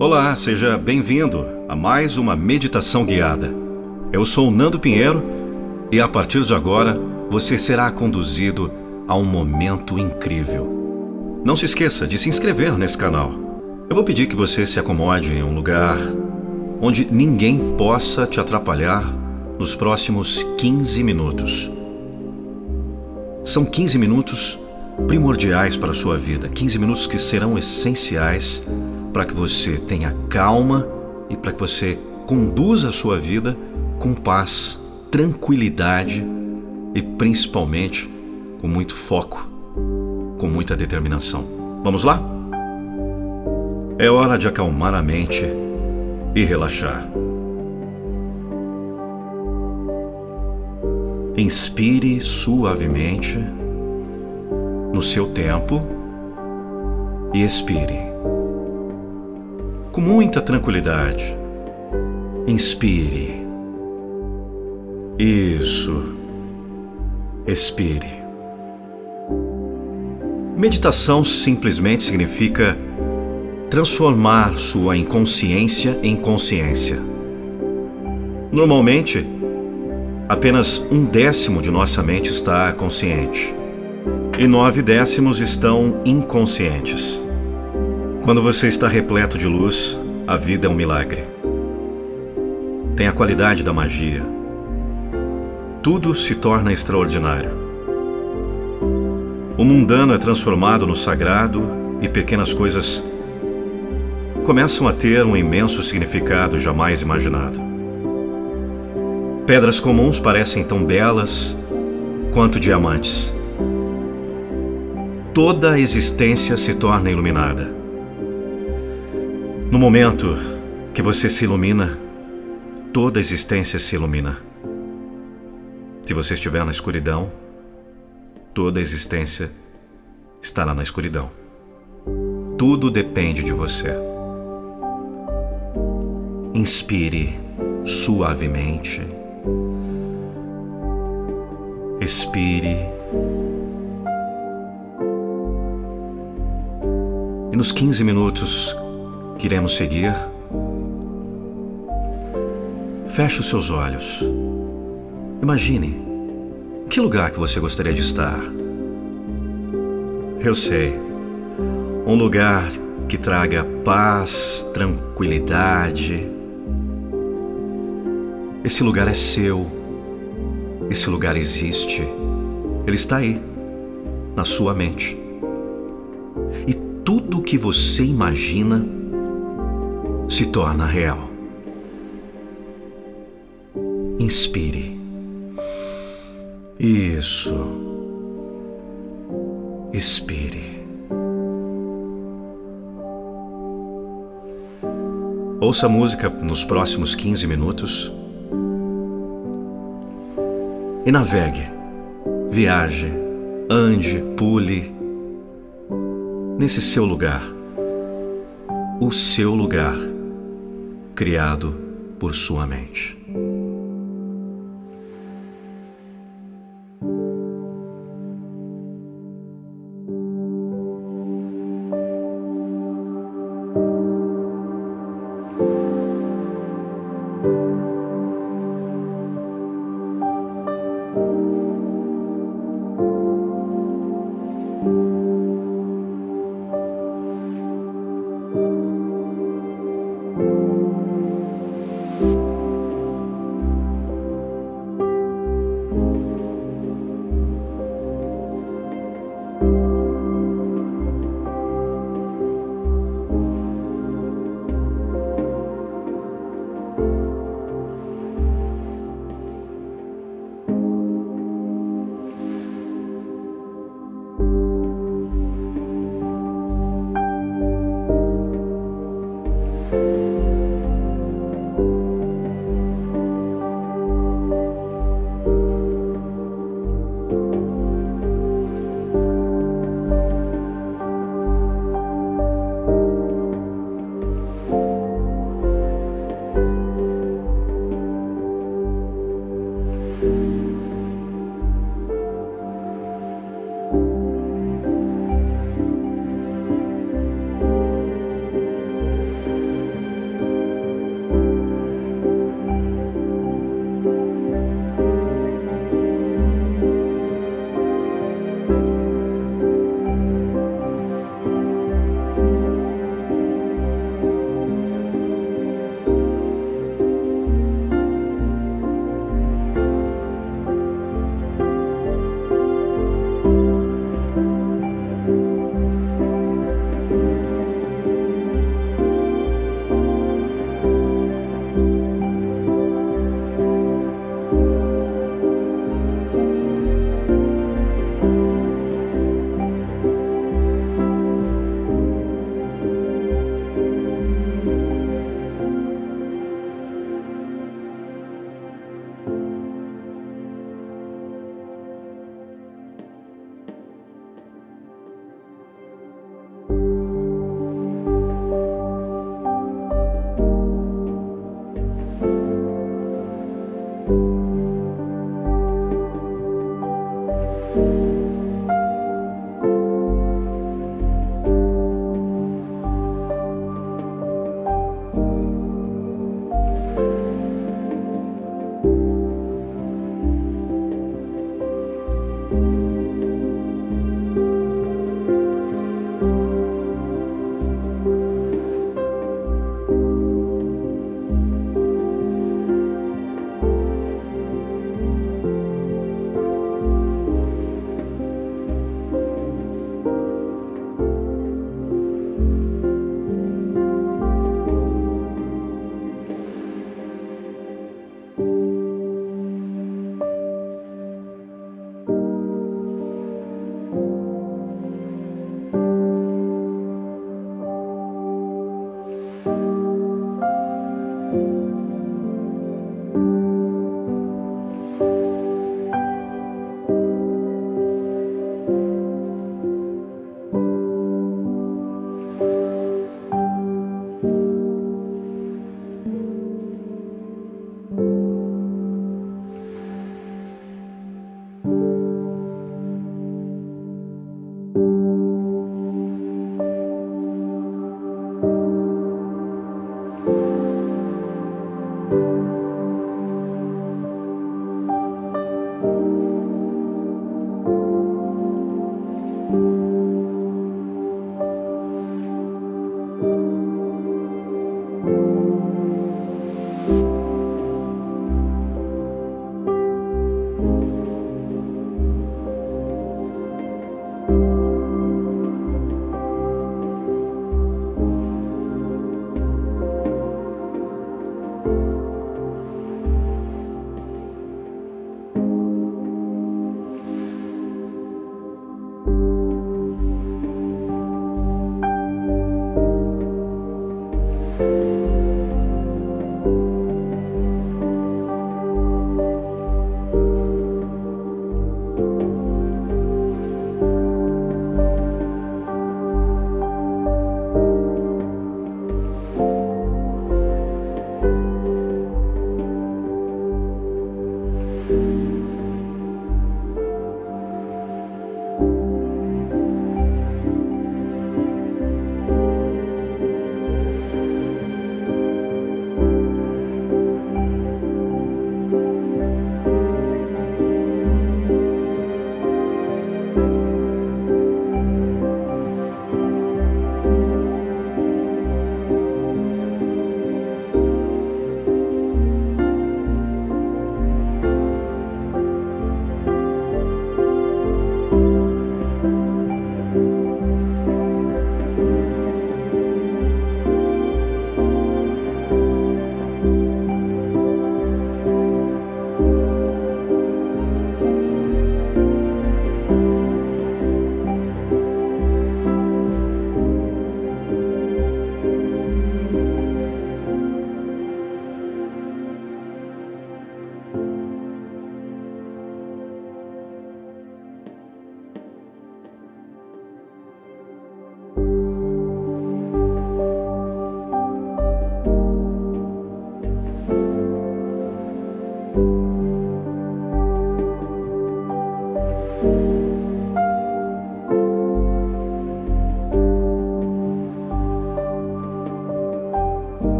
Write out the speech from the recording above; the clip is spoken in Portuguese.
Olá, seja bem-vindo a mais uma meditação guiada. Eu sou Nando Pinheiro e a partir de agora você será conduzido a um momento incrível. Não se esqueça de se inscrever nesse canal. Eu vou pedir que você se acomode em um lugar onde ninguém possa te atrapalhar nos próximos 15 minutos. São 15 minutos primordiais para a sua vida, 15 minutos que serão essenciais para que você tenha calma e para que você conduza a sua vida com paz, tranquilidade e principalmente com muito foco, com muita determinação. Vamos lá? É hora de acalmar a mente e relaxar. Inspire suavemente no seu tempo e expire com muita tranquilidade. Inspire. Isso. Expire. Meditação simplesmente significa transformar sua inconsciência em consciência. Normalmente, apenas um décimo de nossa mente está consciente e nove décimos estão inconscientes. Quando você está repleto de luz, a vida é um milagre. Tem a qualidade da magia. Tudo se torna extraordinário. O mundano é transformado no sagrado e pequenas coisas começam a ter um imenso significado jamais imaginado. Pedras comuns parecem tão belas quanto diamantes. Toda a existência se torna iluminada. No momento que você se ilumina, toda a existência se ilumina. Se você estiver na escuridão, toda a existência estará na escuridão. Tudo depende de você. Inspire suavemente. Expire. E nos 15 minutos que iremos seguir, feche os seus olhos. Imagine que lugar que você gostaria de estar. Eu sei, um lugar que traga paz, tranquilidade. Esse lugar é seu. Esse lugar existe. Ele está aí, na sua mente. E tudo o que você imagina se torna real. Inspire. Isso. Expire. Ouça a música nos próximos 15 minutos e navegue, viaje, ande, pule nesse seu lugar, o seu lugar criado por sua mente.